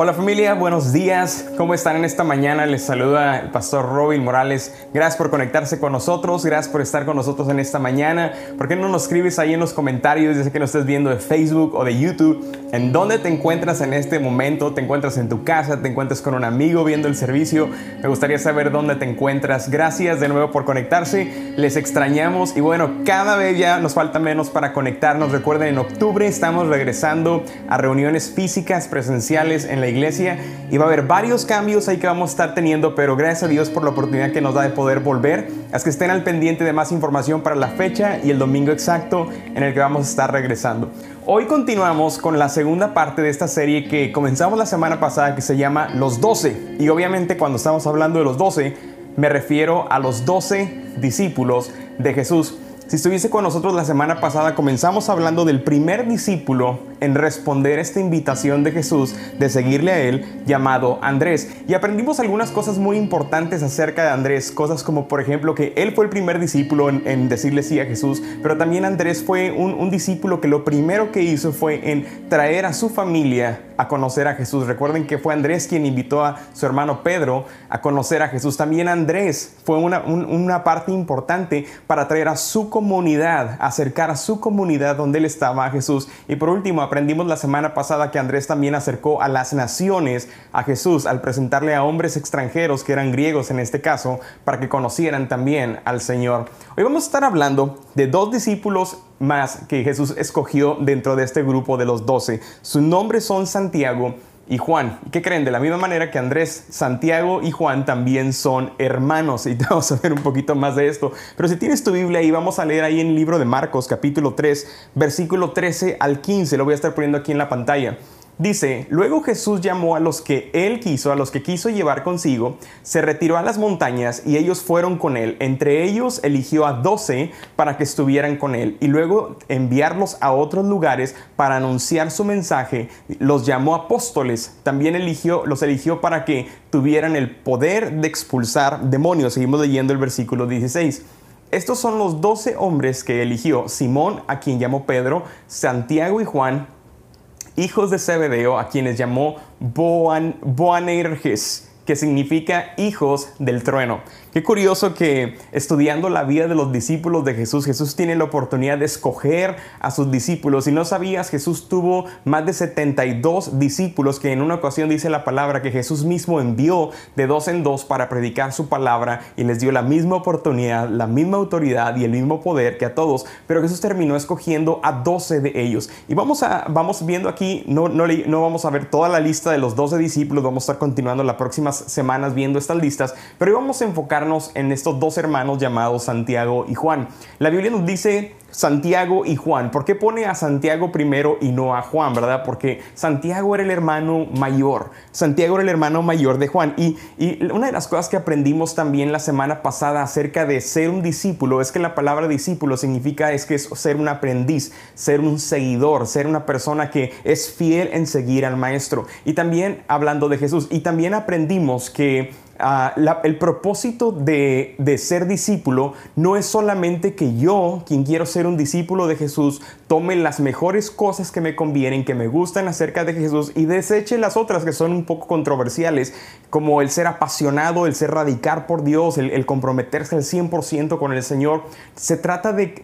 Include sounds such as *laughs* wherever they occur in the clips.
Hola familia, buenos días. ¿Cómo están en esta mañana? Les saluda el pastor Robin Morales. Gracias por conectarse con nosotros, gracias por estar con nosotros en esta mañana. ¿Por qué no nos escribes ahí en los comentarios, desde que nos estés viendo de Facebook o de YouTube, en dónde te encuentras en este momento? ¿Te encuentras en tu casa? ¿Te encuentras con un amigo viendo el servicio? Me gustaría saber dónde te encuentras. Gracias de nuevo por conectarse. Les extrañamos y bueno, cada vez ya nos falta menos para conectarnos. Recuerden, en octubre estamos regresando a reuniones físicas presenciales en la iglesia y va a haber varios cambios ahí que vamos a estar teniendo, pero gracias a Dios por la oportunidad que nos da de poder volver. Así que estén al pendiente de más información para la fecha y el domingo exacto en el que vamos a estar regresando. Hoy continuamos con la segunda parte de esta serie que comenzamos la semana pasada que se llama Los 12. Y obviamente cuando estamos hablando de los 12, me refiero a los 12 discípulos de Jesús. Si estuviese con nosotros la semana pasada, comenzamos hablando del primer discípulo en responder esta invitación de Jesús de seguirle a él, llamado Andrés. Y aprendimos algunas cosas muy importantes acerca de Andrés, cosas como por ejemplo que él fue el primer discípulo en, decirle sí a Jesús, pero también Andrés fue un, discípulo que lo primero que hizo fue en traer a su familia a conocer a Jesús. Recuerden que fue Andrés quien invitó a su hermano Pedro a conocer a Jesús. También Andrés fue una, una parte importante para traer a su comunidad, acercar a su comunidad donde él estaba a Jesús. Y por último, aprendimos la semana pasada que Andrés también acercó a las naciones a Jesús al presentarle a hombres extranjeros, que eran griegos en este caso, para que conocieran también al Señor. Hoy vamos a estar hablando de dos discípulos más que Jesús escogió dentro de este grupo de los doce. Sus nombres son Santiago y Juan. ¿Y qué creen? De la misma manera que Andrés, Santiago y Juan también son hermanos. Y *laughs* vamos a ver un poquito más de esto. Pero si tienes tu Biblia ahí, vamos a leer ahí en el libro de Marcos, capítulo 3, versículo 13 al 15. Lo voy a estar poniendo aquí en la pantalla. Dice, luego Jesús llamó a los que él quiso, a los que quiso llevar consigo, se retiró a las montañas y ellos fueron con él. Entre ellos eligió a doce para que estuvieran con él y luego enviarlos a otros lugares para anunciar su mensaje. Los llamó apóstoles. También eligió, los eligió para que tuvieran el poder de expulsar demonios. Seguimos leyendo el versículo 16. Estos son los doce hombres que eligió Simón, a quien llamó Pedro, Santiago y Juan, hijos de Zebedeo, a quienes llamó Boanerges que significa hijos del trueno. Qué curioso que estudiando la vida de los discípulos de Jesús, Jesús tiene la oportunidad de escoger a sus discípulos. Si no sabías, Jesús tuvo más de 72 discípulos que en una ocasión dice la palabra que Jesús mismo envió de dos en dos para predicar su palabra y les dio la misma oportunidad, la misma autoridad y el mismo poder que a todos. Pero Jesús terminó escogiendo a 12 de ellos. Y vamos, a, vamos viendo aquí, no, no, no vamos a ver toda la lista de los 12 discípulos, vamos a estar continuando la próxima semanas viendo estas listas, pero vamos a en estos dos hermanos llamados Santiago y Juan. La Biblia nos dice Santiago y Juan. ¿Por qué pone a Santiago primero y no a Juan, verdad? Porque Santiago era el hermano mayor. Santiago era el hermano mayor de Juan. Y, una de las cosas que aprendimos también la semana pasada acerca de ser un discípulo es que la palabra discípulo significa es que ser un aprendiz, ser un seguidor, ser una persona que es fiel en seguir al maestro. Y también hablando de Jesús. Y también aprendimos que Ah, el propósito de, de, ser discípulo no es solamente que yo, quien quiero ser un discípulo de Jesús, tome las mejores cosas que me convienen, que me gustan acerca de Jesús y deseche las otras que son un poco controversiales, como el ser apasionado, el ser radicar por Dios, el, comprometerse al 100% con el Señor. Se trata de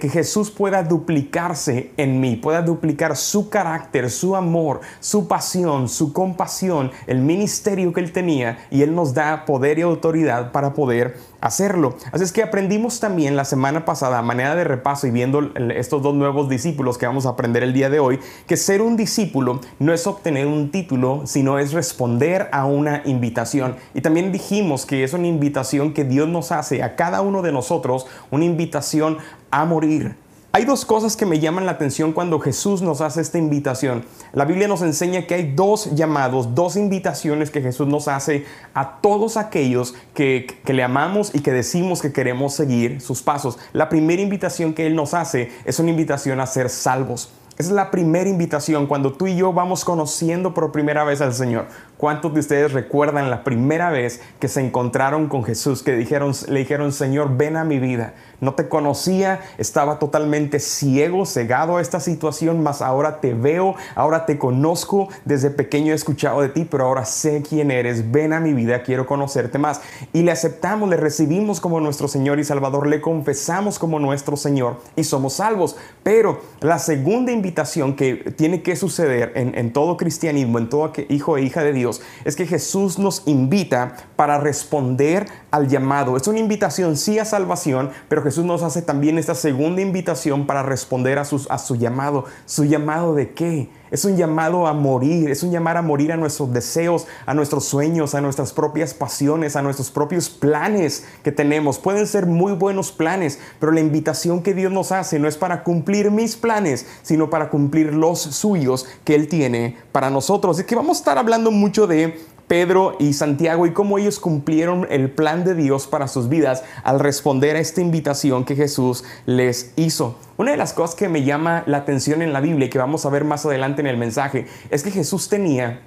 que Jesús pueda duplicarse en mí, pueda duplicar su carácter, su amor, su pasión, su compasión, el ministerio que él tenía y Él nos da poder y autoridad para poder hacerlo. Así es que aprendimos también la semana pasada, a manera de repaso y viendo estos dos nuevos discípulos que vamos a aprender el día de hoy, que ser un discípulo no es obtener un título, sino es responder a una invitación. Y también dijimos que es una invitación que Dios nos hace a cada uno de nosotros, una invitación a morir hay dos cosas que me llaman la atención cuando Jesús nos hace esta invitación. La Biblia nos enseña que hay dos llamados, dos invitaciones que Jesús nos hace a todos aquellos que, le amamos y que decimos que queremos seguir sus pasos. La primera invitación que Él nos hace es una invitación a ser salvos. Esa es la primera invitación cuando tú y yo vamos conociendo por primera vez al Señor. ¿Cuántos de ustedes recuerdan la primera vez que se encontraron con Jesús, que dijeron, le dijeron, Señor, ven a mi vida? No te conocía, estaba totalmente ciego, cegado a esta situación, mas ahora te veo, ahora te conozco, desde pequeño he escuchado de ti, pero ahora sé quién eres, ven a mi vida, quiero conocerte más. Y le aceptamos, le recibimos como nuestro Señor y Salvador, le confesamos como nuestro Señor y somos salvos. Pero la segunda invitación que tiene que suceder en, en todo cristianismo, en todo hijo e hija de Dios, es que Jesús nos invita para responder al llamado. Es una invitación sí a salvación, pero Jesús nos hace también esta segunda invitación para responder a, a su llamado. ¿Su llamado de qué? Es un llamado a morir, es un llamar a morir a nuestros deseos, a nuestros sueños, a nuestras propias pasiones, a nuestros propios planes que tenemos. Pueden ser muy buenos planes, pero la invitación que Dios nos hace no es para cumplir mis planes, sino para cumplir los suyos que Él tiene para nosotros. Es que vamos a estar hablando mucho de Pedro y Santiago y cómo ellos cumplieron el plan de Dios para sus vidas al responder a esta invitación que Jesús les hizo. Una de las cosas que me llama la atención en la Biblia y que vamos a ver más adelante en el mensaje es que Jesús tenía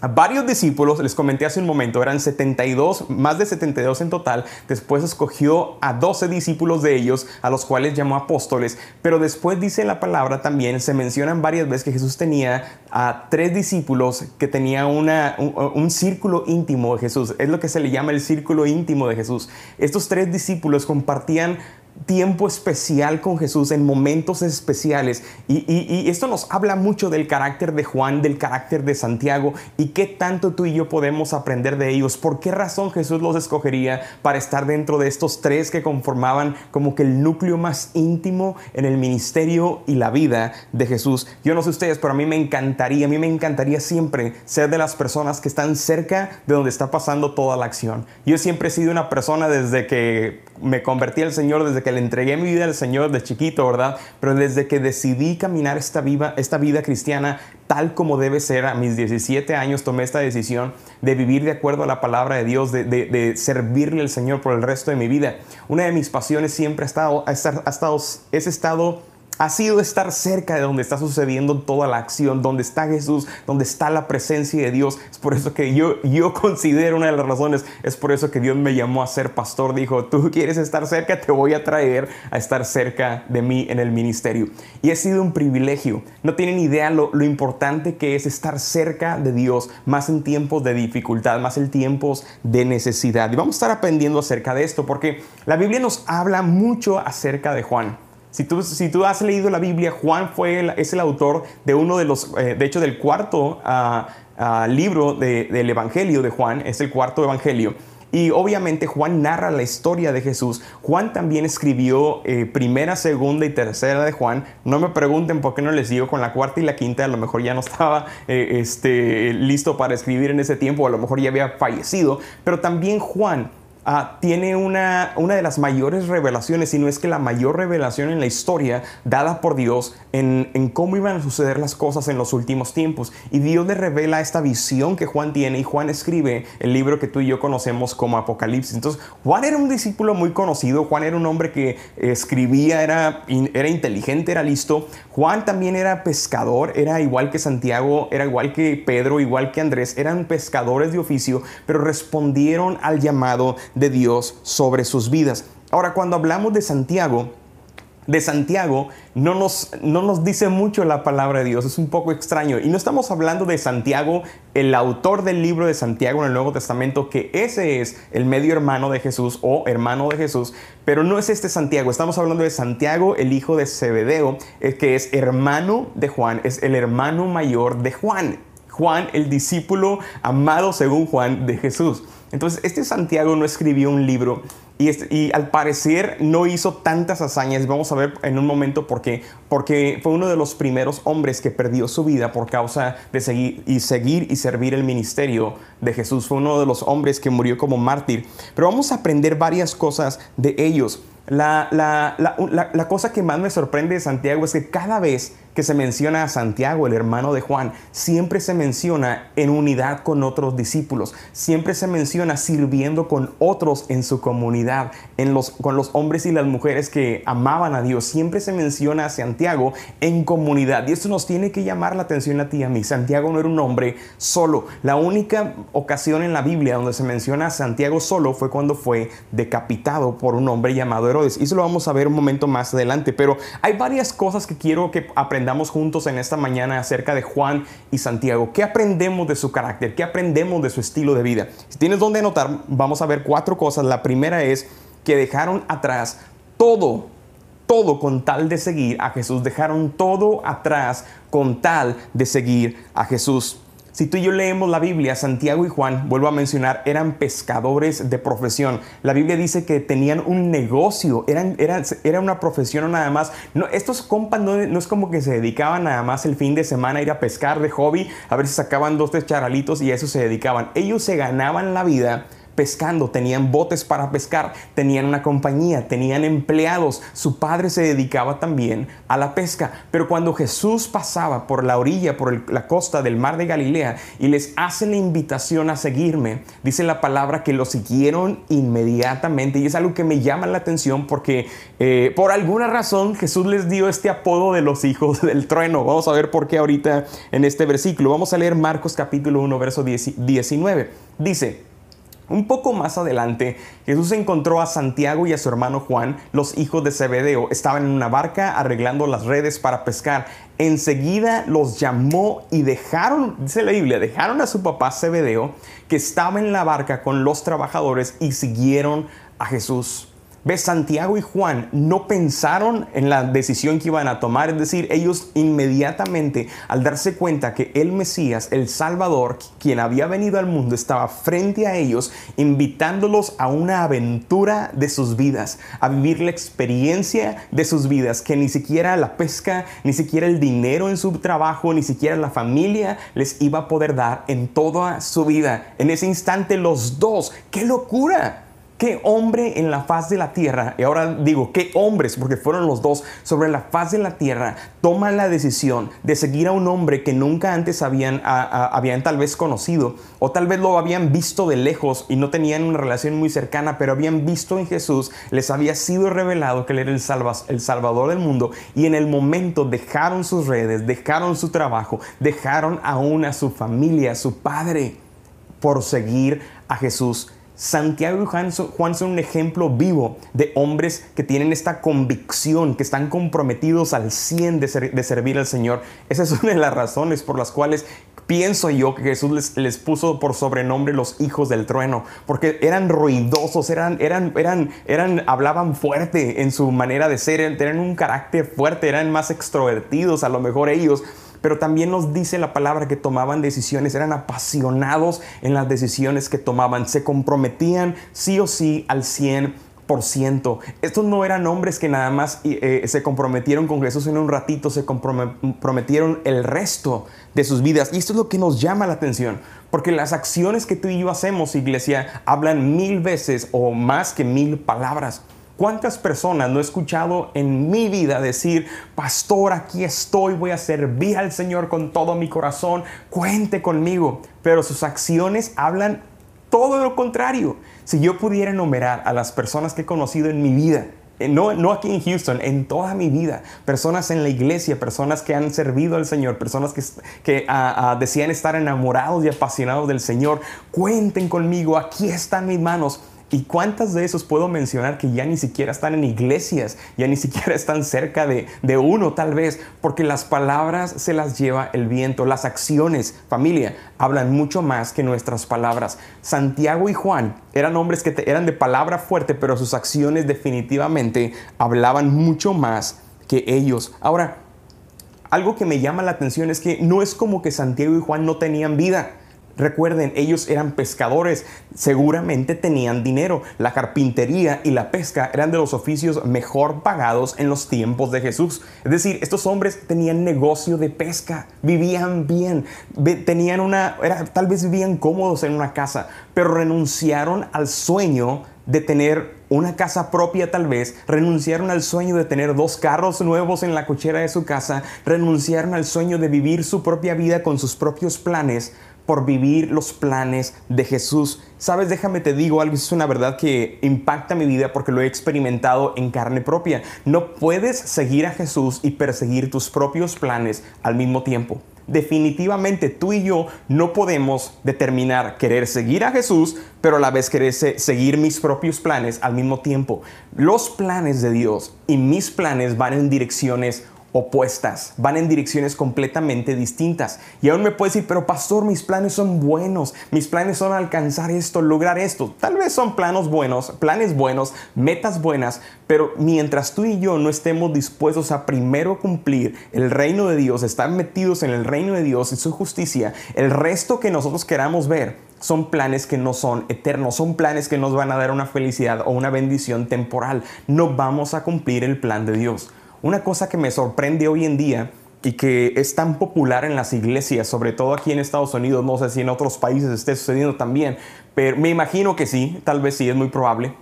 varios discípulos, les comenté hace un momento, eran 72, más de 72 en total. Después escogió a 12 discípulos de ellos, a los cuales llamó apóstoles. Pero después dice la palabra también, se mencionan varias veces que Jesús tenía a tres discípulos que tenía una, un, un círculo íntimo de Jesús. Es lo que se le llama el círculo íntimo de Jesús. Estos tres discípulos compartían tiempo especial con Jesús en momentos especiales. Y, esto nos habla mucho del carácter de Juan, del carácter de Santiago y qué tanto tú y yo podemos aprender de ellos. ¿Por qué razón Jesús los escogería para estar dentro de estos tres que conformaban como que el núcleo más íntimo en el ministerio y la vida de Jesús? Yo no sé ustedes, pero a mí me encantaría, a mí me encantaría siempre ser de las personas que están cerca de donde está pasando toda la acción. Yo siempre he sido una persona desde que me convertí al Señor, desde que le entregué mi vida al Señor de chiquito, ¿verdad? Pero desde que decidí caminar esta, esta vida cristiana tal como debe ser, a mis 17 años tomé esta decisión de vivir de acuerdo a la palabra de Dios, de, servirle al Señor por el resto de mi vida. Una de mis pasiones siempre ha estado, ha estado, es estado ha sido estar cerca de donde está sucediendo toda la acción, donde está Jesús, donde está la presencia de Dios. Es por eso que yo, yo *laughs* considero una de las razones, es por eso que Dios me llamó a ser pastor. Dijo, tú quieres estar cerca, te voy a traer a estar cerca de mí en el ministerio. Y ha sido un privilegio. No tienen idea lo, lo importante que es estar cerca de Dios, más en tiempos de dificultad, más en tiempos de necesidad. Y vamos a estar aprendiendo acerca de esto, porque la Biblia nos habla mucho acerca de Juan. Si tú, si tú has leído la Biblia, Juan fue es el autor de uno de los, eh, de hecho del cuarto ah, ah, libro del Evangelio de Juan, es el cuarto Evangelio. Y obviamente Juan narra la historia de Jesús. Juan también escribió eh, primera, segunda y tercera de Juan. No me pregunten por qué no les digo con la cuarta y la quinta. A lo mejor ya no estaba eh, este, listo para escribir en ese tiempo. A lo mejor ya había fallecido. Pero también Juan Ah, tiene una, una de las mayores revelaciones, si no es que la mayor revelación en la historia dada por Dios en, en, cómo iban a suceder las cosas en los últimos tiempos. Y Dios le revela esta visión que Juan tiene y Juan escribe el libro que tú y yo conocemos como Apocalipsis. Entonces, Juan era un discípulo muy conocido, Juan era un hombre que escribía, era, era inteligente, era listo. Juan también era pescador, era igual que Santiago, era igual que Pedro, igual que Andrés, eran pescadores de oficio, pero respondieron al llamado de Dios sobre sus vidas. Ahora, cuando hablamos de Santiago, de Santiago no nos, no nos dice mucho la palabra de Dios, es un poco extraño. Y no estamos hablando de Santiago, el autor del libro de Santiago en el Nuevo Testamento, que ese es el medio hermano de Jesús o hermano de Jesús, pero no es este Santiago, estamos hablando de Santiago, el hijo de Zebedeo, eh, que es hermano de Juan, es el hermano mayor de Juan. Juan, el discípulo amado según Juan de Jesús. Entonces, este Santiago no escribió un libro este, y, al parecer no hizo tantas hazañas. Vamos a ver en un momento por qué. Porque fue uno de los primeros hombres que perdió su vida por causa de seguir y, servir el ministerio de Jesús. Fue uno de los hombres que murió como mártir. Pero vamos a aprender varias cosas de ellos. La, la, cosa que más me sorprende de Santiago es que cada vez que se menciona a Santiago, el hermano de Juan, siempre se menciona en unidad con otros discípulos, siempre se menciona sirviendo con otros en su comunidad, en los, con los hombres y las mujeres que amaban a Dios, siempre se menciona a Santiago en comunidad. Y esto nos tiene que llamar la atención a ti y a mí. Santiago no era un hombre solo. La única ocasión en la Biblia donde se menciona a Santiago solo fue cuando fue decapitado por un hombre llamado Herodes. Y eso lo vamos a ver un momento más adelante. Pero hay varias cosas que quiero que aprendamos juntos en esta mañana acerca de Juan y Santiago. ¿Qué aprendemos de su carácter? ¿Qué aprendemos de su estilo de vida? Si tienes donde anotar, vamos a ver cuatro cosas. La primera es que dejaron atrás todo, todo con tal de seguir a Jesús. Dejaron todo atrás con tal de seguir a Jesús. Si tú y yo leemos la Biblia, Santiago y Juan, vuelvo a mencionar, eran pescadores de profesión. La Biblia dice que tenían un negocio, era una profesión nada más. No, estos compas no, no, es como que se dedicaban nada más el fin de semana a ir a pescar de hobby, a ver si sacaban dos, tres charalitos y a eso se dedicaban. Ellos se ganaban la vida pescando, tenían botes para pescar, tenían una compañía, tenían empleados, su padre se dedicaba también a la pesca. Pero cuando Jesús pasaba por la orilla, por la costa del mar de Galilea y les hace la invitación a seguirme, dice la palabra que lo siguieron inmediatamente y es algo que me llama la atención porque eh, por alguna razón Jesús les dio este apodo de los hijos *laughs* del trueno. Vamos a ver por qué ahorita en este versículo. Vamos a leer Marcos capítulo 1, verso 19. Dice, un poco más adelante, Jesús encontró a Santiago y a su hermano Juan, los hijos de Zebedeo. Estaban en una barca arreglando las redes para pescar. Enseguida los llamó y dejaron, dice la Biblia, dejaron a su papá Zebedeo, que estaba en la barca con los trabajadores, y siguieron a Jesús. ¿Ves? Santiago y Juan no pensaron en la decisión que iban a tomar, es decir, ellos inmediatamente al darse cuenta que el Mesías, el Salvador, quien había venido al mundo, estaba frente a ellos, invitándolos a una aventura de sus vidas, a vivir la experiencia de sus vidas, que ni siquiera la pesca, ni siquiera el dinero en su trabajo, ni siquiera la familia les iba a poder dar en toda su vida. En ese instante los dos, ¡qué locura! ¿Qué hombre en la faz de la tierra, y ahora digo, qué hombres, porque fueron los dos, sobre la faz de la tierra, toman la decisión de seguir a un hombre que nunca antes habían, habían tal vez conocido, o tal vez lo habían visto de lejos y no tenían una relación muy cercana, pero habían visto en Jesús, les había sido revelado que Él era el, el Salvador del mundo, y en el momento dejaron sus redes, dejaron su trabajo, dejaron aún a su familia, a su padre, por seguir a Jesús Santiago y Juan son, un ejemplo vivo de hombres que tienen esta convicción, que están comprometidos al 100 de, servir al Señor. Esa es *laughs* una de las razones por las cuales pienso yo que Jesús les, puso por sobrenombre los hijos del trueno, porque eran ruidosos, eran, eran, eran, eran, hablaban fuerte en su manera de ser, tenían un carácter fuerte, eran más extrovertidos a lo mejor ellos pero también nos dice la palabra que tomaban decisiones, eran apasionados en las decisiones que tomaban, se comprometían sí o sí al 100%. Estos no eran hombres que nada más eh, se comprometieron con Jesús en un ratito, se comprometieron el resto de sus vidas. Y esto es lo que nos llama la atención, porque las acciones que tú y yo hacemos, iglesia, hablan mil veces o más que mil palabras. ¿Cuántas personas no he escuchado en mi vida decir, pastor, aquí estoy, voy a servir al Señor con todo mi corazón, cuente conmigo? Pero sus acciones hablan todo lo contrario. Si yo pudiera enumerar a las personas que he conocido en mi vida, eh, no, no, aquí en Houston, en toda mi vida. Personas en la iglesia, personas que han servido al Señor, personas que, que ah, ah, decían estar enamorados y apasionados del Señor. Cuenten conmigo, aquí están mis manos. ¿Y cuántas de esos puedo mencionar que ya ni siquiera están en iglesias, ya ni siquiera *laughs* están cerca de, de, uno tal vez? Porque las palabras se las lleva el viento, las acciones, familia, hablan mucho más que nuestras palabras. Santiago y Juan eran hombres que eran de palabra fuerte, pero sus acciones definitivamente hablaban mucho más que ellos. Ahora, algo que me llama la atención es que no es como que Santiago y Juan no tenían vida. Recuerden, ellos eran pescadores, seguramente tenían dinero. La carpintería y la pesca eran de los oficios mejor pagados en los tiempos de Jesús. Es decir, estos hombres tenían negocio de pesca, vivían bien, tenían una, tal vez vivían cómodos en una casa, pero renunciaron al sueño de tener una casa propia tal vez, renunciaron al sueño de tener dos carros nuevos en la cochera de su casa, renunciaron al sueño de vivir su propia vida con sus propios planes por vivir los planes de Jesús. Sabes, déjame te digo algo, es una verdad que impacta mi vida porque lo he experimentado en carne propia. No puedes seguir a Jesús y perseguir tus propios planes al mismo tiempo definitivamente tú y yo no podemos determinar querer seguir a Jesús, pero a la vez querer seguir mis propios planes al mismo tiempo. Los planes de Dios y mis planes van en direcciones opuestas, van en direcciones completamente distintas. Y aún me puedes decir, pero pastor, mis planes son buenos, mis planes son alcanzar esto, lograr esto. Tal vez son planos buenos, planes buenos, metas buenas, pero mientras tú y yo no estemos dispuestos a primero cumplir el reino de Dios, estar metidos en el reino de Dios y su justicia, el resto que nosotros queramos ver son planes que no son eternos, son planes que nos van a dar una felicidad o una bendición temporal. No vamos a cumplir el plan de Dios. Una cosa que me sorprende hoy en día y que es tan popular en las iglesias, sobre todo aquí en Estados Unidos, no sé si en otros países esté sucediendo también, pero me imagino que sí, tal vez sí, es muy probable,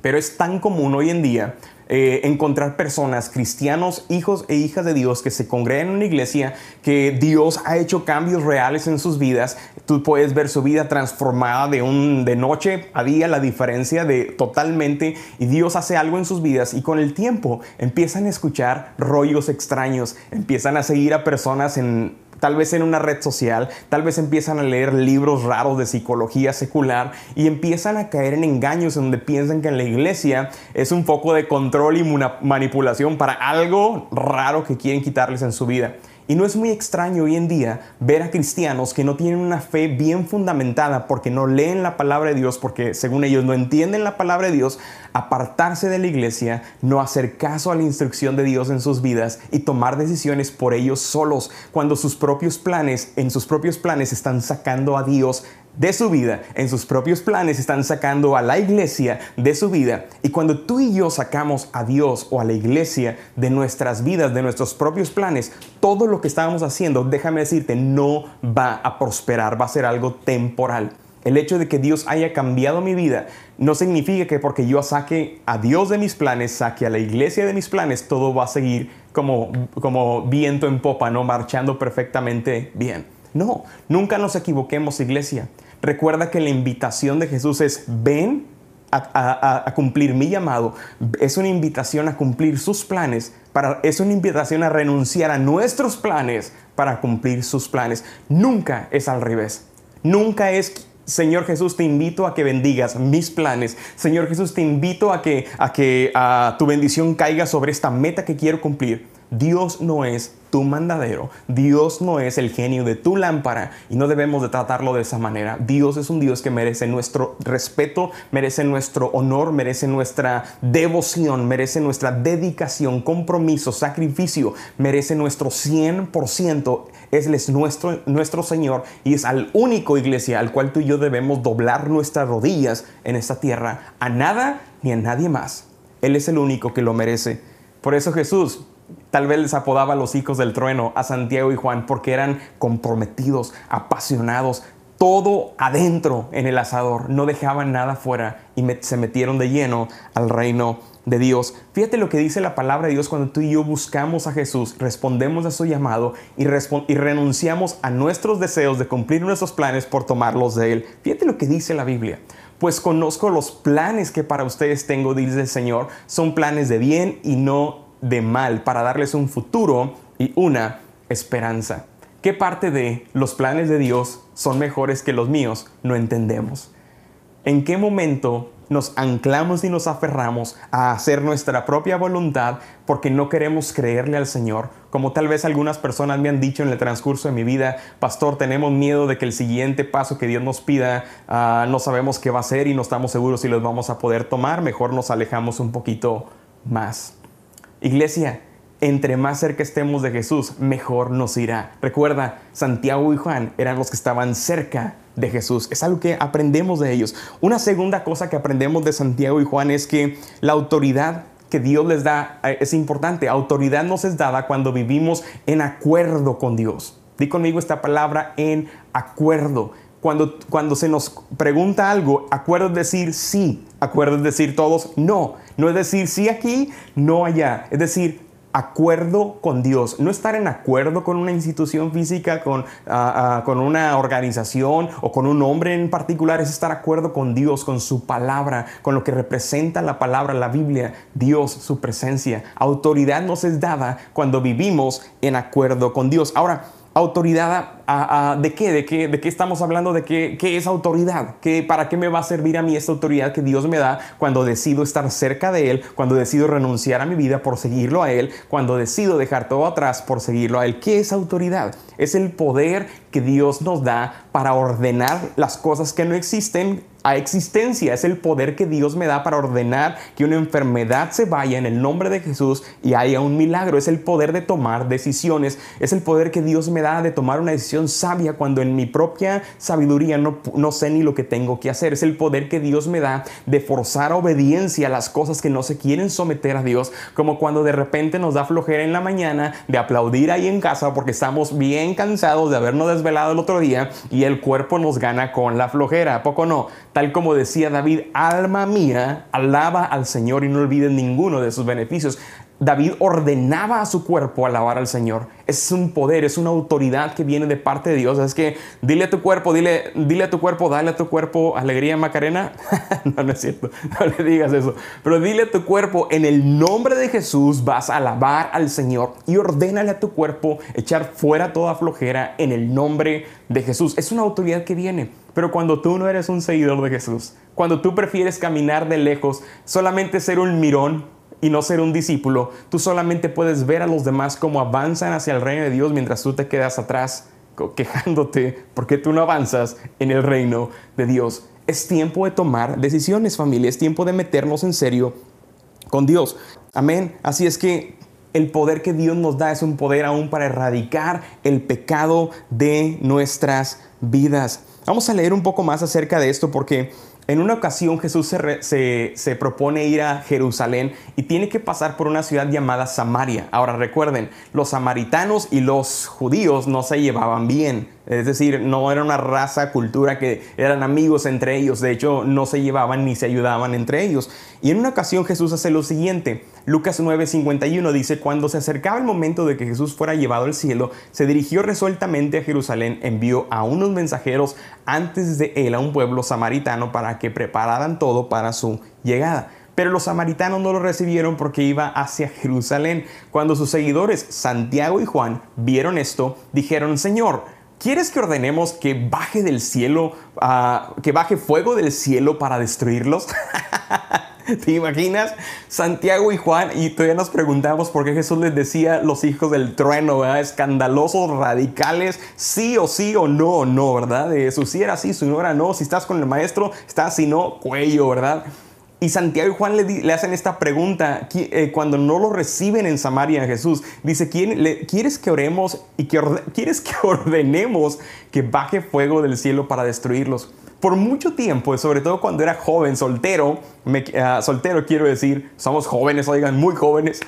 pero es tan común hoy en día eh, encontrar personas, cristianos, hijos e hijas de Dios que se congregan en una iglesia, que Dios ha hecho cambios reales en sus vidas. Tú puedes ver su vida transformada de, un, de noche a día, la diferencia de totalmente, y Dios hace algo en sus vidas y con el tiempo empiezan a escuchar rollos extraños, empiezan a seguir a personas en tal vez en una red social, tal vez empiezan a leer libros raros de psicología secular y empiezan a caer en engaños en donde piensan que en la iglesia es un poco de control y manipulación para algo raro que quieren quitarles en su vida. Y no es muy extraño hoy en día ver a cristianos que no tienen una fe bien fundamentada porque no leen la palabra de Dios, porque según ellos no entienden la palabra de Dios, apartarse de la iglesia, no hacer caso a la instrucción de Dios en sus vidas y tomar decisiones por ellos solos, cuando sus propios planes, en sus propios planes están sacando a Dios de su vida, en sus propios planes están sacando a la iglesia de su vida. Y cuando tú y yo sacamos a Dios o a la iglesia de nuestras vidas, de nuestros propios planes, todo lo que estábamos haciendo, déjame decirte, no va a prosperar, va a ser algo temporal. El hecho de que Dios haya cambiado mi vida no significa que porque yo saque a Dios de mis planes, saque a la iglesia de mis planes, todo va a seguir como, como viento en popa, no marchando perfectamente bien. No, nunca nos equivoquemos, iglesia. Recuerda que la invitación de Jesús es ven a, cumplir mi llamado. Es una invitación a cumplir sus planes. Para, es una invitación a renunciar a nuestros planes para cumplir sus planes. Nunca es al revés. Nunca es Señor Jesús, te invito a que bendigas mis planes. Señor Jesús, te invito a que, a que tu bendición caiga sobre esta meta que quiero cumplir. Dios no es tu mandadero. Dios no es el genio de tu lámpara y no debemos de tratarlo de esa manera. Dios es un Dios que merece nuestro respeto, merece nuestro honor, merece nuestra devoción, merece nuestra dedicación, compromiso, sacrificio, merece nuestro 100%. Él es nuestro, nuestro Señor y es al único iglesia al cual tú y yo debemos doblar nuestras rodillas en esta tierra. A nada ni a nadie más. Él es el único que lo merece. Por eso Jesús Tal vez les apodaba los hijos del trueno a Santiago y Juan porque eran comprometidos, apasionados, todo adentro en el asador, no dejaban nada fuera y se metieron de lleno al reino de Dios. Fíjate lo que dice la palabra de Dios cuando tú y yo buscamos a Jesús, respondemos a su llamado y, y renunciamos a nuestros deseos de cumplir nuestros planes por tomarlos de Él. Fíjate lo que dice la Biblia. Pues conozco los planes que para ustedes tengo, dice el Señor, son planes de bien y no de mal para darles un futuro y una esperanza. ¿Qué parte de los planes de Dios son mejores que los míos? No entendemos. ¿En qué momento nos anclamos y nos aferramos a hacer nuestra propia voluntad porque no queremos creerle al Señor? Como tal vez algunas personas me han dicho en el transcurso de mi vida, pastor, tenemos miedo de que el siguiente paso que Dios nos pida ah, no sabemos qué va a ser y no estamos seguros si los vamos a poder tomar, mejor nos alejamos un poquito más. Iglesia, entre más cerca estemos de Jesús, mejor nos irá. Recuerda, Santiago y Juan eran los que estaban cerca de Jesús. Es algo que aprendemos de ellos. Una segunda cosa que aprendemos de Santiago y Juan es que la autoridad que Dios les da eh, es importante. Autoridad nos es dada cuando vivimos en acuerdo con Dios. Di conmigo esta palabra en acuerdo. Cuando, cuando se nos pregunta algo, acuerdo decir sí, acuerdo decir todos no. No es decir sí aquí, no allá. Es decir, acuerdo con Dios, no estar en acuerdo con una institución física, con, ah, ah, con una organización o con un hombre en particular, es estar acuerdo con Dios, con su palabra, con lo que representa la palabra, la Biblia, Dios, su presencia. Autoridad nos es dada cuando vivimos en acuerdo con Dios. Ahora, autoridad ¿de qué? ¿De qué? ¿De qué estamos hablando? ¿De qué, qué es autoridad? ¿Qué, ¿Para qué me va a servir a mí esta autoridad que Dios me da cuando decido estar cerca de Él, cuando decido renunciar a mi vida por seguirlo a Él, cuando decido dejar todo atrás por seguirlo a Él? ¿Qué es autoridad? Es el poder que Dios nos da para ordenar las cosas que no existen a existencia. Es el poder que Dios me da para ordenar que una enfermedad se vaya en el nombre de Jesús y haya un milagro. Es el poder de tomar decisiones. Es el poder que Dios me da de tomar una sabia cuando en mi propia sabiduría no, no sé ni lo que tengo que hacer. Es el poder que Dios me da de forzar obediencia a las cosas que no se quieren someter a Dios, como cuando de repente nos da flojera en la mañana de aplaudir ahí en casa porque estamos bien cansados de habernos desvelado el otro día y el cuerpo nos gana con la flojera. ¿A poco no? Tal como decía David, alma mía, alaba al Señor y no olvides ninguno de sus beneficios. David ordenaba a su cuerpo alabar al Señor. Es un poder, es una autoridad que viene de parte de Dios. Es que dile a tu cuerpo, dile, dile a tu cuerpo, dale a tu cuerpo alegría Macarena. *laughs* no, no es cierto, no le digas eso. Pero dile a tu cuerpo, en el nombre de Jesús vas a alabar al Señor y ordénale a tu cuerpo echar fuera toda flojera en el nombre de Jesús. Es una autoridad que viene. Pero cuando tú no eres un seguidor de Jesús, cuando tú prefieres caminar de lejos, solamente ser un mirón, y no ser un discípulo, tú solamente puedes ver a los demás cómo avanzan hacia el reino de Dios mientras tú te quedas atrás quejándote porque tú no avanzas en el reino de Dios. Es tiempo de tomar decisiones, familia. Es tiempo de meternos en serio con Dios. Amén. Así es que el poder que Dios nos da es un poder aún para erradicar el pecado de nuestras vidas. Vamos a leer un poco más acerca de esto porque en una ocasión Jesús se, propone ir a Jerusalén y tiene que pasar por una ciudad llamada Samaria. Ahora recuerden, los samaritanos y los judíos no se llevaban bien. Es decir, no era una raza, cultura que eran amigos entre ellos. De hecho, no se llevaban ni se ayudaban entre ellos. Y en una ocasión Jesús hace lo siguiente. Lucas 9:51 dice, cuando se acercaba el momento de que Jesús fuera llevado al cielo, se dirigió resueltamente a Jerusalén, envió a unos mensajeros antes de él a un pueblo samaritano para que prepararan todo para su llegada. Pero los samaritanos no lo recibieron porque iba hacia Jerusalén. Cuando sus seguidores, Santiago y Juan, vieron esto, dijeron, Señor, ¿Quieres que ordenemos que baje del cielo, ah, que baje fuego del cielo para destruirlos? *laughs* ¿Te imaginas? Santiago y Juan, y todavía nos preguntamos por qué Jesús les decía los hijos del trueno, ¿verdad? Escandalosos, radicales, sí o sí o no, no, ¿verdad? De eso, si era sí, si no era no, si estás con el maestro, estás, si no, cuello, ¿verdad? Y Santiago y Juan le, hacen esta pregunta eh, cuando no lo reciben en Samaria Jesús. Dice, ¿quieres que oremos y que quieres que *laughs* ordenemos que baje fuego del cielo para destruirlos? Por mucho tiempo, sobre todo cuando era joven, soltero, ah, soltero quiero decir, somos jóvenes, oigan, muy jóvenes.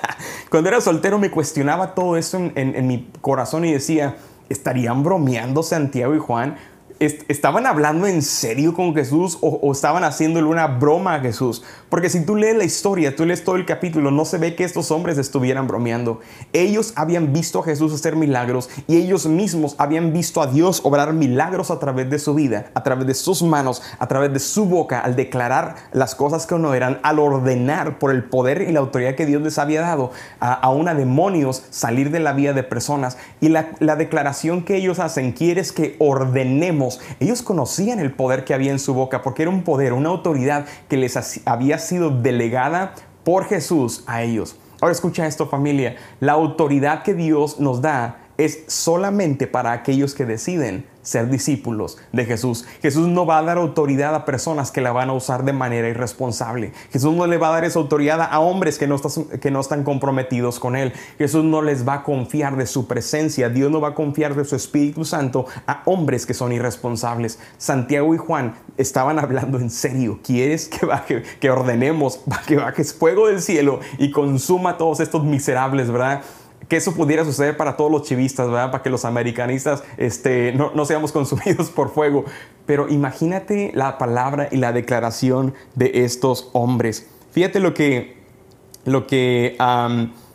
*laughs* cuando era soltero me cuestionaba todo eso en mi corazón y decía, ¿estarían bromeando Santiago y Juan? Estaban hablando en serio con Jesús o, estaban haciéndole una broma a Jesús. Porque si tú lees la historia, tú lees todo el capítulo, no se ve que estos hombres estuvieran bromeando. Ellos habían visto a Jesús hacer milagros y ellos mismos habían visto a Dios obrar milagros a través de su vida, a través de sus manos, a través de su boca, al declarar las cosas que no eran, al ordenar por el poder y la autoridad que Dios les había dado a, a una demonios salir de la vida de personas. Y la, la declaración que ellos hacen, quieres que ordenemos ellos conocían el poder que había en su boca porque era un poder, una autoridad que les había sido delegada por Jesús a ellos. Ahora escucha esto familia, la autoridad que Dios nos da es solamente para aquellos que deciden ser discípulos de Jesús. Jesús no va a dar autoridad a personas que la van a usar de manera irresponsable. Jesús no le va a dar esa autoridad a hombres que no, están comprometidos con Él. Jesús no les va a confiar de su presencia. Dios no va a confiar de su Espíritu Santo a hombres que son irresponsables. Santiago y Juan estaban *laughs* hablando en serio. ¿Quieres que que ordenemos *laughs* que baje fuego del cielo y consuma a todos estos miserables, verdad? Que eso pudiera suceder para todos los chivistas. Para que los americanistas este, no, no, seamos *laughs* consumidos por fuego. Pero imagínate la palabra y la declaración de estos hombres. Fíjate lo que, lo que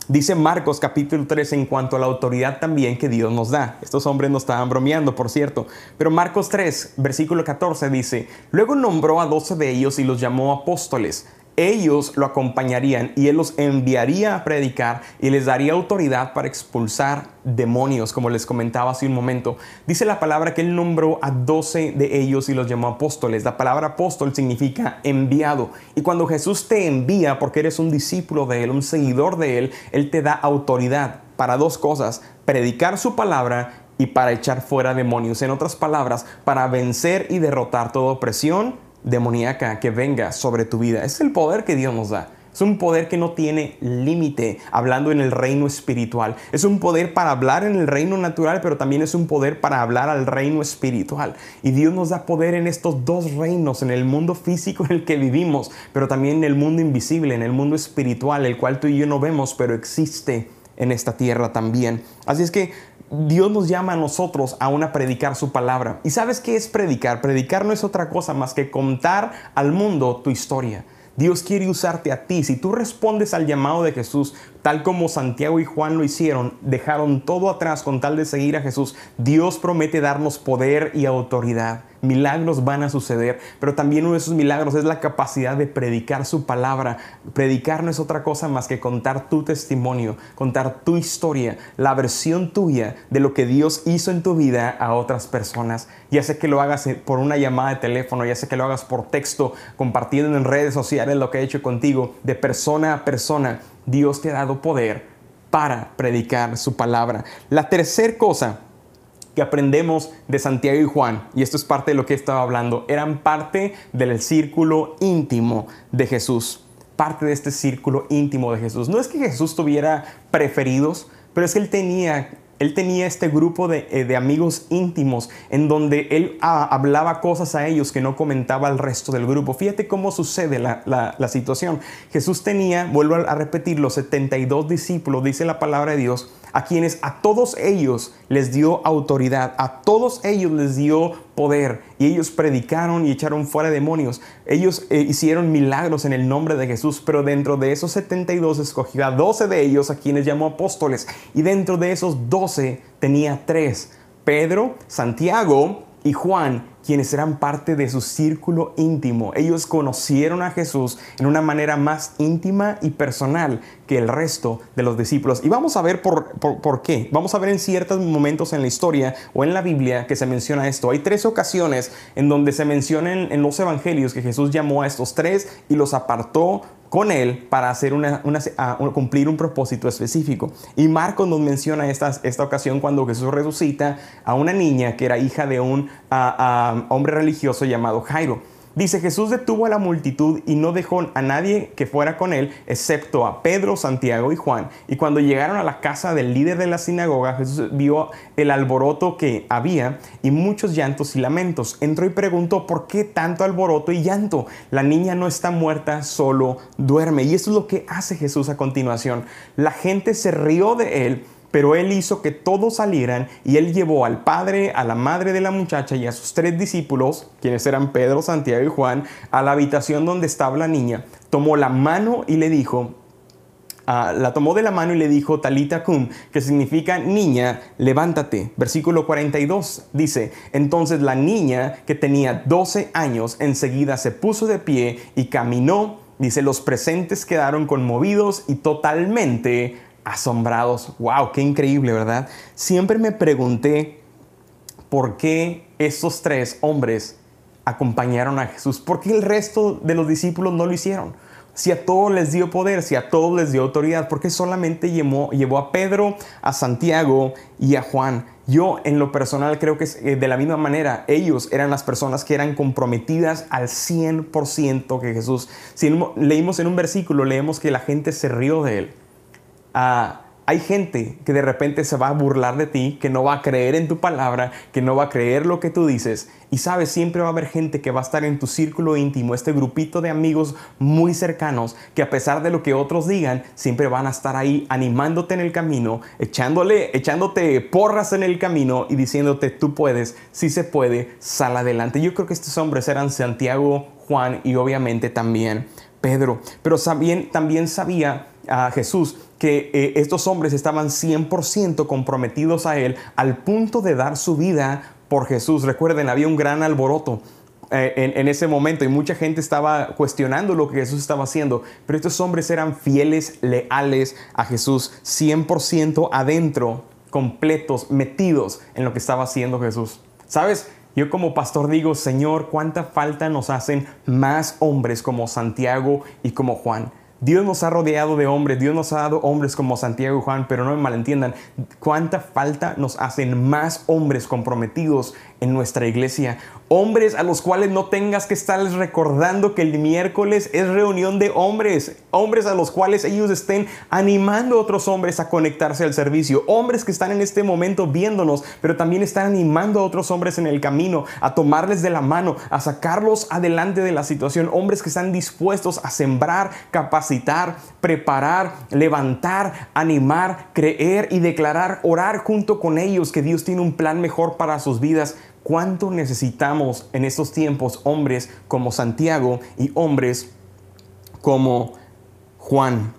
dice Marcos capítulo 3 en cuanto a la autoridad también que Dios nos da. Estos hombres no estaban bromeando, por cierto. Pero Marcos 3, versículo 14 dice, luego nombró a doce de ellos y los llamó apóstoles ellos lo acompañarían y él los enviaría a predicar y les daría autoridad para expulsar demonios, como les comentaba hace un momento. Dice la palabra que él nombró a doce de ellos y los llamó apóstoles. La palabra apóstol significa enviado. Y cuando Jesús te envía porque eres un discípulo de él, un seguidor de él, él te da autoridad para dos cosas, predicar su palabra y para echar fuera demonios. En otras palabras, para vencer y derrotar toda opresión demoníaca que venga sobre tu vida. Es el poder que Dios nos da. Es un poder que no tiene límite hablando en el reino espiritual. Es un poder para hablar en el reino natural, pero también es un poder para hablar al reino espiritual. Y Dios nos da poder en estos dos reinos, en el mundo físico en el que vivimos, pero también en el mundo invisible, en el mundo espiritual, el cual tú y yo no vemos, pero existe en esta tierra también. Así es que Dios nos llama a nosotros a una predicar su palabra. ¿Y sabes qué es predicar? Predicar no es otra cosa más que contar al mundo tu historia. Dios quiere usarte a ti. Si tú respondes al llamado de Jesús, tal como Santiago y Juan lo hicieron, dejaron todo atrás con tal de seguir a Jesús, Dios promete darnos poder y autoridad milagros van a suceder, pero también uno de esos milagros es la capacidad de predicar su palabra. Predicar no es otra cosa más que contar tu testimonio, contar tu historia, la versión tuya de lo que Dios hizo en tu vida a otras personas. Ya sé que lo hagas por una llamada de teléfono, ya sé que lo hagas por texto, compartiendo en redes sociales lo que he hecho contigo, de persona a persona. Dios te ha dado poder para predicar su palabra. La tercera cosa que aprendemos de Santiago y Juan, y esto es parte de lo que estaba hablando, eran parte del círculo íntimo de Jesús, parte de este círculo íntimo de Jesús. No es que Jesús tuviera preferidos, pero es que él tenía él tenía este grupo de, eh, amigos íntimos en donde él ah, hablaba cosas a ellos que no comentaba al resto del grupo. Fíjate cómo sucede la, la situación. Jesús tenía, vuelvo a repetir, los 72 discípulos, dice la palabra de Dios, a quienes a todos ellos les dio autoridad, a todos ellos les dio poder. Y ellos predicaron y echaron fuera demonios. Ellos eh, hicieron milagros en el nombre de Jesús, pero dentro de esos 72 escogió a 12 de ellos a quienes llamó apóstoles. Y dentro de esos 12 tenía tres, Pedro, Santiago y Juan quienes eran parte de su círculo íntimo. Ellos conocieron a Jesús en una manera más íntima y personal que el resto de los discípulos. Y vamos a ver por, por, qué. Vamos a ver en ciertos momentos en la historia o en la Biblia que se menciona esto. Hay tres ocasiones en donde se mencionan en los evangelios que Jesús llamó a estos tres y los apartó con él para hacer una, cumplir un propósito específico. Y Marcos nos menciona esta, esta ocasión cuando Jesús resucita a una niña que era hija de un hombre religioso llamado Jairo. Dice, Jesús detuvo a la multitud y no dejó a nadie que fuera con él, excepto a Pedro, Santiago y Juan. Y cuando llegaron a la casa del líder de la sinagoga, Jesús vio el alboroto que había y muchos llantos y lamentos. Entró y preguntó, ¿por qué tanto alboroto y llanto? La niña no está muerta, solo duerme. Y eso es lo que hace Jesús a continuación. La gente se rió de él pero él hizo que todos salieran y él llevó al padre, a la madre de la muchacha y a sus tres discípulos, quienes eran Pedro, Santiago y Juan, a la habitación donde estaba la niña, tomó la mano y le dijo, ah, la tomó de la mano y le dijo talita cum, que significa niña, levántate. Versículo 42 dice, entonces la niña que tenía 12 años enseguida se puso de pie y caminó. Dice, los presentes quedaron conmovidos y totalmente asombrados. ¡Wow! ¡Qué increíble, ¿verdad? Siempre me pregunté por qué estos tres hombres acompañaron a Jesús. ¿Por qué el resto de los discípulos no lo hicieron? Si a todos les dio poder, si a todos les dio autoridad, ¿por qué solamente llevó, llevó a Pedro, a Santiago y a Juan? Yo en lo personal creo que eh, de la misma manera ellos eran las personas que eran comprometidas al 100% que Jesús. Si leímos en un versículo, leemos que la gente se rió de él hay gente que de repente se va a burlar de ti, que no va a creer en tu palabra, que no va a creer lo que tú dices. Y sabes, siempre va a haber gente que va a estar en tu círculo íntimo, este grupito de amigos muy cercanos, que a pesar de lo que otros digan, siempre van a estar ahí animándote en el camino, echándole, echándote porras en el camino y diciéndote, tú puedes, si se puede, sal adelante. Yo creo que estos hombres eran Santiago, Juan y obviamente también Pedro. Pero también, también sabía a Jesús que eh, estos hombres estaban 100% comprometidos a Él al punto de dar su vida por Jesús. Recuerden, había un gran alboroto. Eh, en, ese momento y mucha gente estaba cuestionando lo que Jesús estaba haciendo, pero estos hombres eran fieles, leales a Jesús, 100% adentro, completos, metidos en lo que estaba haciendo Jesús. ¿Sabes? Yo como pastor digo, Señor, cuánta falta nos hacen más hombres como Santiago y como Juan. Dios nos ha rodeado de hombres, Dios nos ha dado hombres como Santiago y Juan, pero no me malentiendan, cuánta falta nos hacen más hombres comprometidos en nuestra iglesia. Hombres a los cuales no tengas que estarles recordando que el miércoles es reunión de hombres. Hombres a los cuales ellos estén animando a otros hombres a conectarse al servicio. Hombres que están en este momento viéndonos, pero también están animando a otros hombres en el camino, a tomarles de la mano, a sacarlos adelante de la situación. Hombres que están dispuestos a sembrar, capacitar, preparar, levantar, animar, creer y declarar, orar junto con ellos que Dios tiene un plan mejor para sus vidas cuánto necesitamos en estos tiempos hombres como Santiago y hombres como Juan.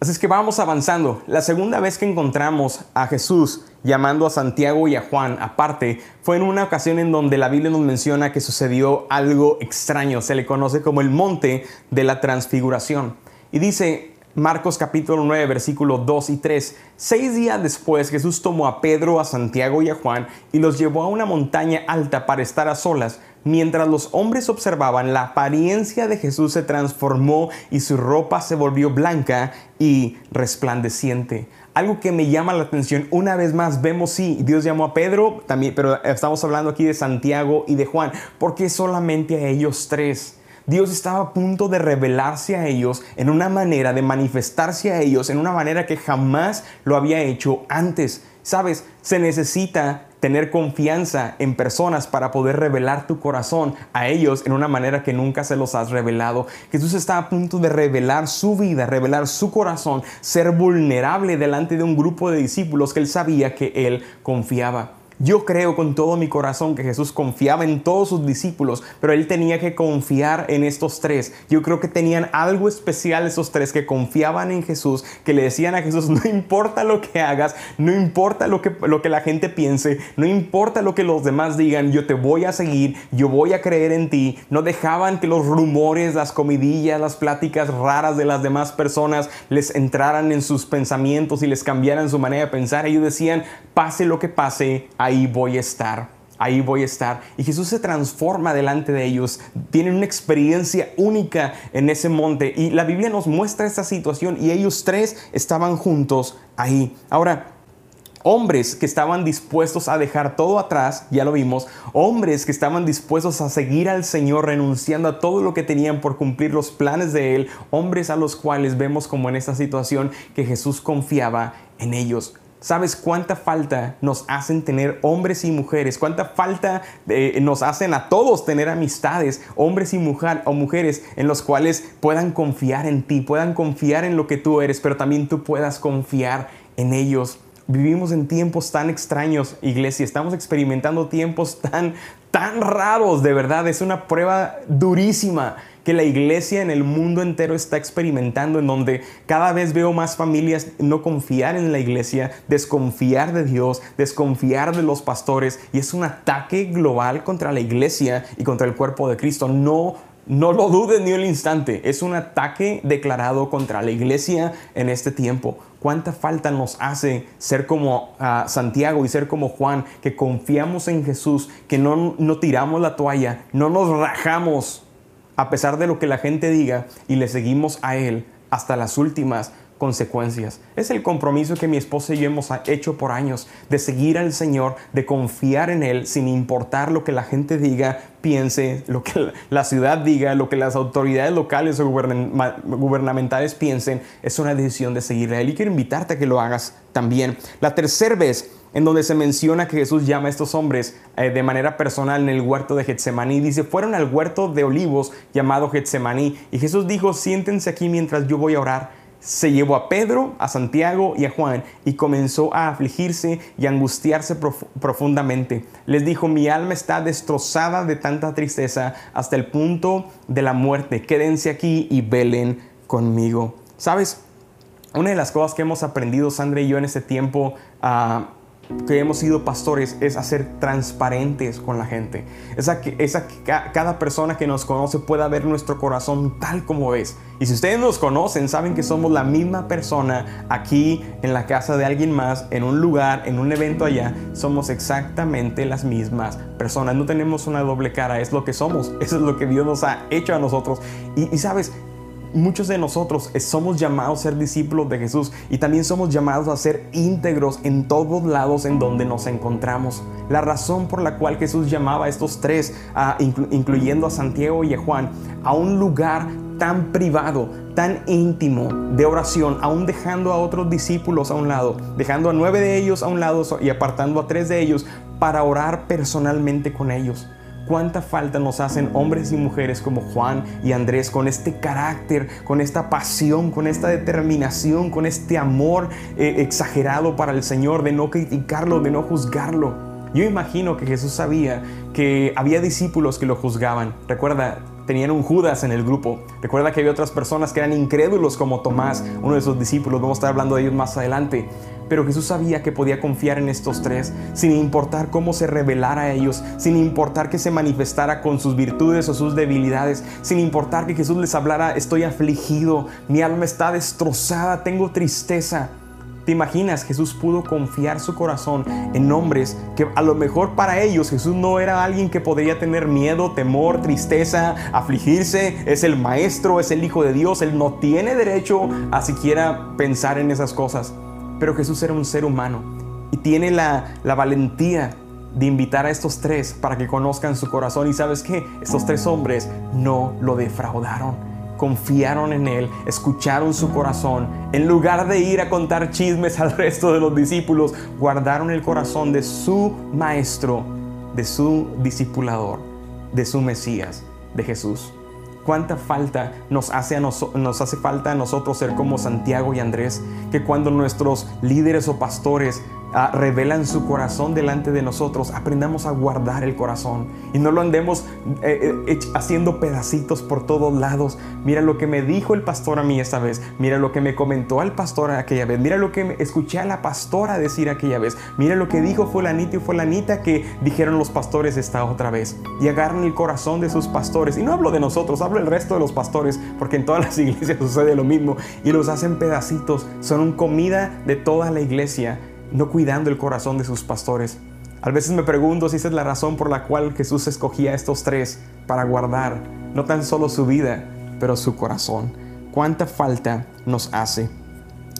Así es que vamos avanzando. La segunda vez que encontramos a Jesús llamando a Santiago y a Juan aparte fue en una ocasión en donde la Biblia nos menciona que sucedió algo extraño. Se le conoce como el monte de la transfiguración. Y dice, Marcos capítulo 9, versículos 2 y 3. Seis días después Jesús tomó a Pedro, a Santiago y a Juan y los llevó a una montaña alta para estar a solas. Mientras los hombres observaban, la apariencia de Jesús se transformó y su ropa se volvió blanca y resplandeciente. Algo que me llama la atención, una vez más vemos, sí, Dios llamó a Pedro, también, pero estamos hablando aquí de Santiago y de Juan, porque solamente a ellos tres. Dios estaba a punto de revelarse a ellos en una manera, de manifestarse a ellos en una manera que jamás lo había hecho antes. Sabes, se necesita tener confianza en personas para poder revelar tu corazón a ellos en una manera que nunca se los has revelado. Jesús está a punto de revelar su vida, revelar su corazón, ser vulnerable delante de un grupo de discípulos que él sabía que él confiaba. Yo creo con todo mi corazón que Jesús confiaba en todos sus discípulos, pero él tenía que confiar en estos tres. Yo creo que tenían algo especial esos tres que confiaban en Jesús, que le decían a Jesús, no importa lo que hagas, no importa lo que, lo que la gente piense, no importa lo que los demás digan, yo te voy a seguir, yo voy a creer en ti. No dejaban que los rumores, las comidillas, las pláticas raras de las demás personas les entraran en sus pensamientos y les cambiaran su manera de pensar. Ellos decían, pase lo que pase, ahí voy a estar, ahí voy a estar. Y Jesús se transforma delante de ellos, tienen una experiencia única en ese monte. Y la Biblia nos muestra esta situación y ellos tres estaban juntos ahí. Ahora, hombres que estaban dispuestos a dejar todo atrás, ya lo vimos, hombres que estaban dispuestos a seguir al Señor renunciando a todo lo que tenían por cumplir los planes de Él, hombres a los cuales vemos como en esta situación que Jesús confiaba en ellos. ¿Sabes cuánta falta nos hacen tener hombres y mujeres? ¿Cuánta falta eh, nos hacen a todos tener amistades, hombres y mujer, o mujeres en los cuales puedan confiar en ti, puedan confiar en lo que tú eres, pero también tú puedas confiar en ellos? Vivimos en tiempos tan extraños, iglesia. Estamos experimentando tiempos tan, tan raros, de verdad. Es una prueba durísima que la iglesia en el mundo entero está experimentando, en donde cada vez veo más familias no confiar en la iglesia, desconfiar de Dios, desconfiar de los pastores, y es un ataque global contra la iglesia y contra el cuerpo de Cristo. No no lo duden ni un instante, es un ataque declarado contra la iglesia en este tiempo. ¿Cuánta falta nos hace ser como ah, Santiago y ser como Juan, que confiamos en Jesús, que no, no tiramos la toalla, no nos rajamos a pesar de lo que la gente diga y le seguimos a Él hasta las últimas consecuencias. Es el compromiso que mi esposa y yo hemos hecho por años, de seguir al Señor, de confiar en Él sin importar lo que la gente diga, piense, lo que la ciudad diga, lo que las autoridades locales o gubernamentales piensen. Es una decisión de seguir a Él y quiero invitarte a que lo hagas también. La tercera vez en donde se menciona que Jesús llama a estos hombres eh, de manera personal en el huerto de Getsemaní. Dice, fueron al huerto de olivos llamado Getsemaní. Y Jesús dijo, siéntense aquí mientras yo voy a orar. Se llevó a Pedro, a Santiago y a Juan y comenzó a afligirse y angustiarse profundamente. Les dijo, mi alma está destrozada de tanta tristeza hasta el punto de la muerte. Quédense aquí y velen conmigo. ¿Sabes? Una de las cosas que hemos aprendido, Sandra y yo, en este tiempo... Uh, que hemos sido pastores es hacer transparentes con la gente. Esa que, esa cada persona que nos conoce pueda ver nuestro corazón tal como es. Y si ustedes nos conocen, saben que somos la misma persona aquí en la casa de alguien más, en un lugar, en un evento allá. Somos exactamente las mismas personas. No tenemos una doble cara, es lo que somos. Eso es lo que Dios nos ha hecho a nosotros. Y, y sabes, muchos de nosotros somos llamados a ser discípulos de Jesús y también somos llamados a ser íntegros en todos lados en donde nos encontramos. La razón por la cual Jesús llamaba a estos tres, incluyendo a Santiago y a Juan, a un lugar tan privado, tan íntimo de oración, aún dejando a otros discípulos a un lado, dejando a nueve de ellos a un lado y apartando a tres de ellos para orar personalmente con ellos cuánta falta nos hacen hombres y mujeres como Juan y Andrés con este carácter, con esta pasión, con esta determinación, con este amor eh, exagerado para el Señor, de no criticarlo, de no juzgarlo. Yo imagino que Jesús sabía que había discípulos que lo juzgaban. Recuerda, tenían un Judas en el grupo. Recuerda que había otras personas que eran incrédulos como Tomás, uno de sus discípulos. Vamos a estar hablando de ellos más adelante. Pero Jesús sabía que podía confiar en estos tres, sin importar cómo se revelara a ellos, sin importar que se manifestara con sus virtudes o sus debilidades, sin importar que Jesús les hablara, estoy afligido, mi alma está destrozada, tengo tristeza. ¿Te imaginas? Jesús pudo confiar su corazón en hombres que a lo mejor para ellos Jesús no era alguien que podría tener miedo, temor, tristeza, afligirse. Es el maestro, es el hijo de Dios. Él no tiene derecho a siquiera pensar en esas cosas. Pero Jesús era un ser humano y tiene la, valentía de invitar a estos tres para que conozcan su corazón. Y sabes qué? Estos tres hombres no lo defraudaron. Confiaron en Él, escucharon su corazón. En lugar de ir a contar chismes *laughs* al resto de los discípulos, guardaron el corazón de su maestro, de su discipulador, de su Mesías, de Jesús. Cuánta falta nos hace, a nos hace falta a nosotros ser como Santiago y Andrés, que cuando nuestros líderes o pastores Ah, revelan su corazón delante de nosotros, aprendamos a guardar el corazón y no lo andemos eh, eh, haciendo pedacitos por todos lados. Mira lo que me dijo el pastor a mí esta vez, mira lo que me comentó al pastor aquella vez, mira lo que escuché a la pastora decir aquella vez, mira lo que dijo fulanito y fulanita que dijeron los pastores esta otra vez. Y agarran el corazón de sus pastores, y no hablo de nosotros, hablo del resto de los pastores, porque en todas las *laughs* iglesias sucede lo mismo, y los hacen pedacitos, son un comida de toda la iglesia no cuidando el corazón de sus pastores. A veces me pregunto si esa es la razón por la cual Jesús escogía a estos tres para guardar no tan solo su vida, pero su corazón. ¿Cuánta falta nos hace?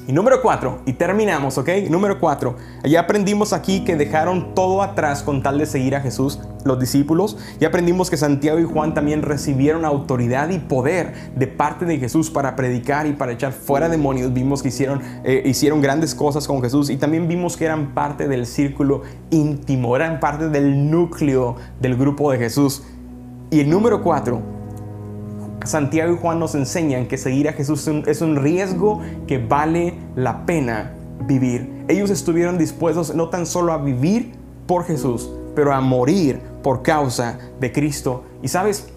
Y número cuatro, y terminamos, ¿ok? Número cuatro, ya aprendimos aquí que dejaron todo atrás con tal de seguir a Jesús, los discípulos. Ya aprendimos que Santiago y Juan también recibieron autoridad y poder de parte de Jesús para predicar y para echar fuera demonios. Vimos que hicieron, eh, hicieron grandes cosas con Jesús y también vimos que eran parte del círculo íntimo, eran parte del núcleo del grupo de Jesús. Y el número cuatro, Santiago y Juan nos enseñan que seguir a Jesús es un riesgo que vale la pena vivir. Ellos estuvieron dispuestos no tan solo a vivir por Jesús, pero a morir por causa de Cristo. Y sabes,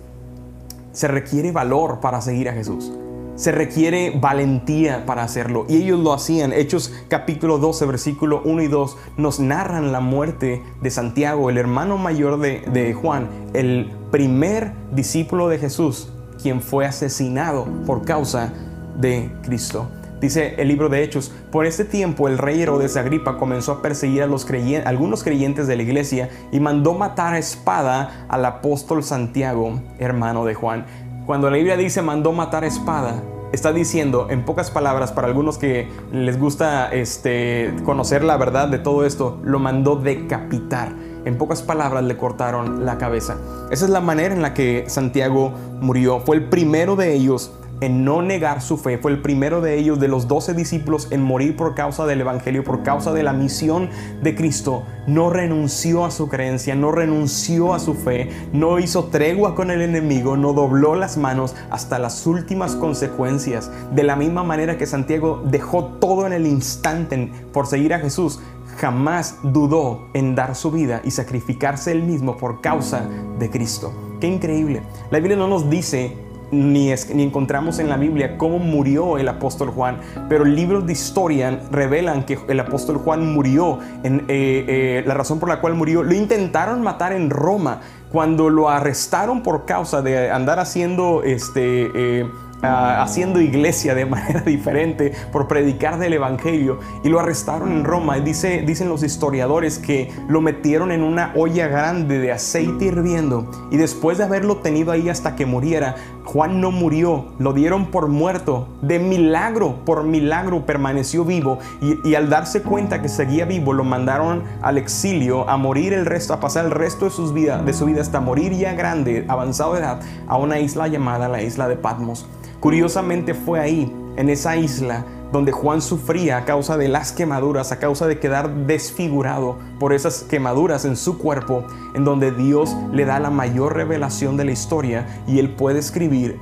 se requiere valor para seguir a Jesús. Se requiere valentía para hacerlo. Y ellos lo hacían. Hechos capítulo 12, versículo 1 y 2 nos narran la muerte de Santiago, el hermano mayor de, de Juan, el primer discípulo de Jesús quien fue asesinado por causa de Cristo. Dice el libro de Hechos, por este tiempo el rey Herodes Agripa comenzó a perseguir a los algunos creyentes de la iglesia y mandó matar a espada al apóstol Santiago, hermano de Juan. Cuando la Biblia dice mandó matar a espada, está diciendo, en pocas palabras, para algunos que les gusta este, conocer la verdad de todo esto, lo mandó decapitar. En pocas palabras le cortaron la cabeza. Esa es la manera en la que Santiago murió. Fue el primero de ellos en no negar su fe. Fue el primero de ellos, de los doce discípulos, en morir por causa del Evangelio, por causa de la misión de Cristo. No renunció a su creencia, no renunció a su fe, no hizo tregua con el enemigo, no dobló las manos hasta las últimas consecuencias. De la misma manera que Santiago dejó todo en el instante por seguir a Jesús, jamás dudó en dar su vida y sacrificarse él mismo por causa de Cristo. Qué increíble. La Biblia no nos dice ni, ni, encontramos en la Biblia cómo murió el apóstol Juan, pero libros de historia revelan que el apóstol Juan murió. En, eh, eh, la razón por la cual murió, lo intentaron matar en Roma cuando lo arrestaron por causa de andar haciendo este. Eh, haciendo iglesia de *laughs* manera diferente por predicar del Evangelio y lo arrestaron en Roma. Dice, dicen los historiadores que lo metieron en una olla grande de aceite hirviendo y después de haberlo tenido ahí hasta que muriera, Juan no murió, lo dieron por muerto. De milagro, por milagro permaneció vivo y, al darse cuenta que seguía vivo lo mandaron al exilio a morir el resto, a pasar el resto de, sus vida, de su vida hasta morir ya grande, avanzado de edad, a una isla llamada la isla de Patmos. Curiosamente fue ahí, en esa isla, donde Juan sufría a causa de las quemaduras, a causa de quedar desfigurado por esas quemaduras en su cuerpo, en donde Dios le da la mayor revelación de la historia y él puede escribir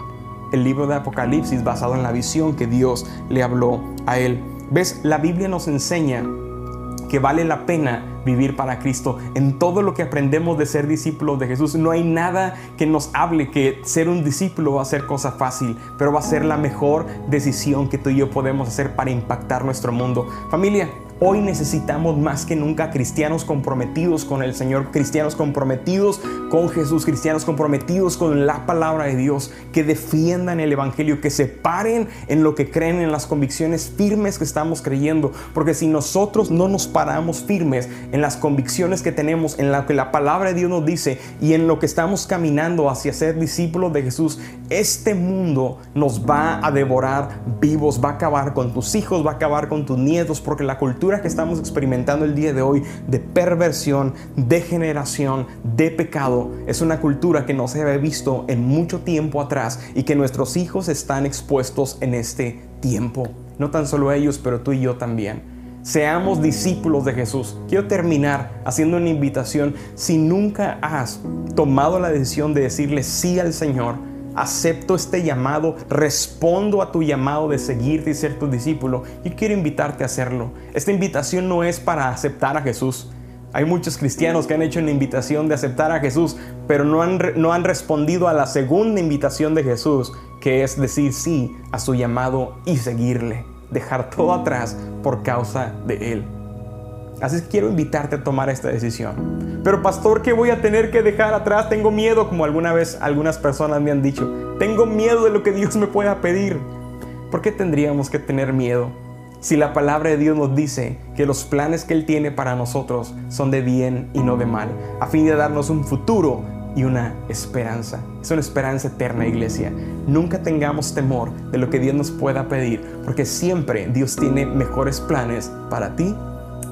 el libro de Apocalipsis basado en la visión que Dios le habló a él. ¿Ves? La Biblia nos enseña que vale la pena vivir para Cristo. En todo lo que aprendemos de ser discípulos de Jesús, no hay nada que nos hable que ser un discípulo va a ser cosa fácil, pero va a ser la mejor decisión que tú y yo podemos hacer para impactar nuestro mundo. Familia, Hoy necesitamos más que nunca cristianos comprometidos con el Señor, cristianos comprometidos con Jesús, cristianos comprometidos con la palabra de Dios, que defiendan el Evangelio, que se paren en lo que creen, en las convicciones firmes que estamos creyendo. Porque si nosotros no nos paramos firmes en las convicciones que tenemos, en lo que la palabra de Dios nos dice y en lo que estamos caminando hacia ser discípulos de Jesús, este mundo nos va a devorar vivos, va a acabar con tus hijos, va a acabar con tus nietos, porque la cultura que estamos experimentando el día de hoy de perversión, de generación, de pecado, es una cultura que no se había visto en mucho tiempo atrás y que nuestros hijos están expuestos en este tiempo. No tan solo ellos, pero tú y yo también. Seamos discípulos de Jesús. Quiero terminar haciendo una invitación. Si nunca has tomado la decisión de decirle sí al Señor, acepto este llamado, respondo a tu llamado de seguirte y ser tu discípulo y quiero invitarte a hacerlo. Esta invitación no es para aceptar a Jesús. Hay muchos cristianos que han hecho una invitación de aceptar a Jesús, pero no han, no han respondido a la segunda invitación de Jesús, que es decir sí a su llamado y seguirle, dejar todo atrás por causa de Él. Así que quiero invitarte a tomar esta decisión. Pero pastor, ¿qué voy a tener que dejar atrás? Tengo miedo, como alguna vez algunas personas me han dicho. Tengo miedo de lo que Dios me pueda pedir. ¿Por qué tendríamos que tener miedo? Si la palabra de Dios nos dice que los planes que Él tiene para nosotros son de bien y no de mal, a fin de darnos un futuro y una esperanza. Es una esperanza eterna, iglesia. Nunca tengamos temor de lo que Dios nos pueda pedir, porque siempre Dios tiene mejores planes para ti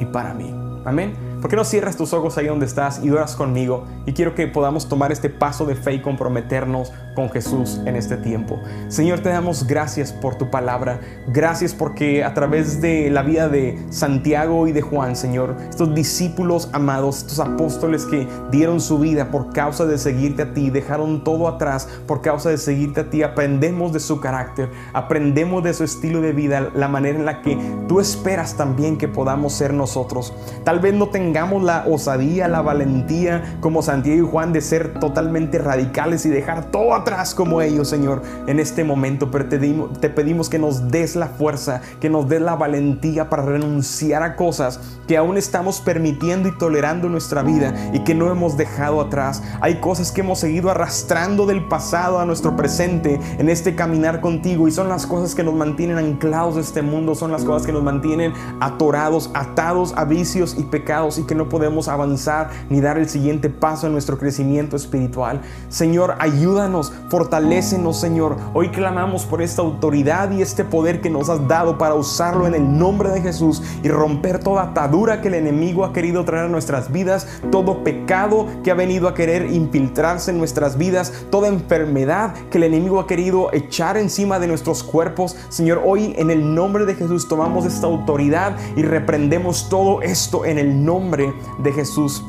y para mí. Amén. ¿Por qué no cierras tus ojos ahí donde estás y oras conmigo? Y quiero que podamos tomar este paso de fe y comprometernos con Jesús en este tiempo. Señor, te damos gracias por tu palabra. Gracias porque a través de la vida de Santiago y de Juan, Señor, estos discípulos amados, estos apóstoles que dieron su vida por causa de seguirte a ti, dejaron todo atrás por causa de seguirte a ti, aprendemos de su carácter, aprendemos de su estilo de vida, la manera en la que tú esperas también que podamos ser nosotros. Tal vez no tengamos la osadía, la valentía como Santiago y Juan de ser totalmente radicales y dejar todo atrás como ellos, Señor, en este momento, pero te, te pedimos que nos des la fuerza, que nos des la valentía para renunciar a cosas que aún estamos permitiendo y tolerando en nuestra vida y que no hemos dejado atrás. Hay cosas que hemos seguido arrastrando del pasado a nuestro presente en este caminar contigo y son las cosas que nos mantienen anclados a este mundo, son las cosas que nos mantienen atorados, atados a vicios y pecados. y que no podemos avanzar ni dar el siguiente paso en nuestro crecimiento espiritual. Señor, ayúdanos, fortalécenos, Señor. Hoy clamamos por esta autoridad y este poder que nos has dado para usarlo en el nombre de Jesús y romper toda atadura que el enemigo ha querido traer a nuestras vidas, todo pecado que ha venido a querer infiltrarse en nuestras vidas, toda enfermedad que el enemigo ha querido echar encima de nuestros cuerpos. Señor, hoy en el nombre de Jesús tomamos esta autoridad y reprendemos todo esto en el nombre de Jesús.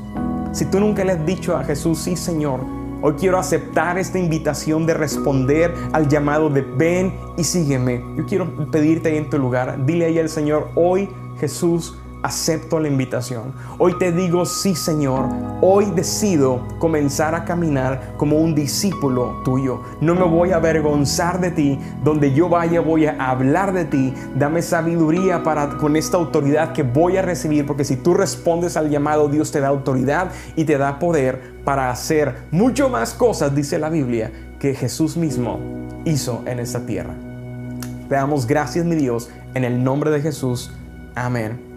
Si tú nunca le has dicho a Jesús, sí Señor, hoy quiero aceptar esta invitación de responder al llamado de ven y sígueme. Yo quiero pedirte ahí en tu lugar, dile ahí al Señor, hoy Jesús, acepto la invitación. Hoy te digo, sí Señor, hoy decido comenzar a caminar como un discípulo tuyo. No me voy a avergonzar de ti. Donde yo vaya voy a hablar de ti. Dame sabiduría para con esta autoridad que voy a recibir, porque si tú respondes al llamado, Dios te da autoridad y te da poder para hacer mucho más cosas, dice la Biblia, que Jesús mismo hizo en esta tierra. Te damos gracias, mi Dios, en el nombre de Jesús. Amén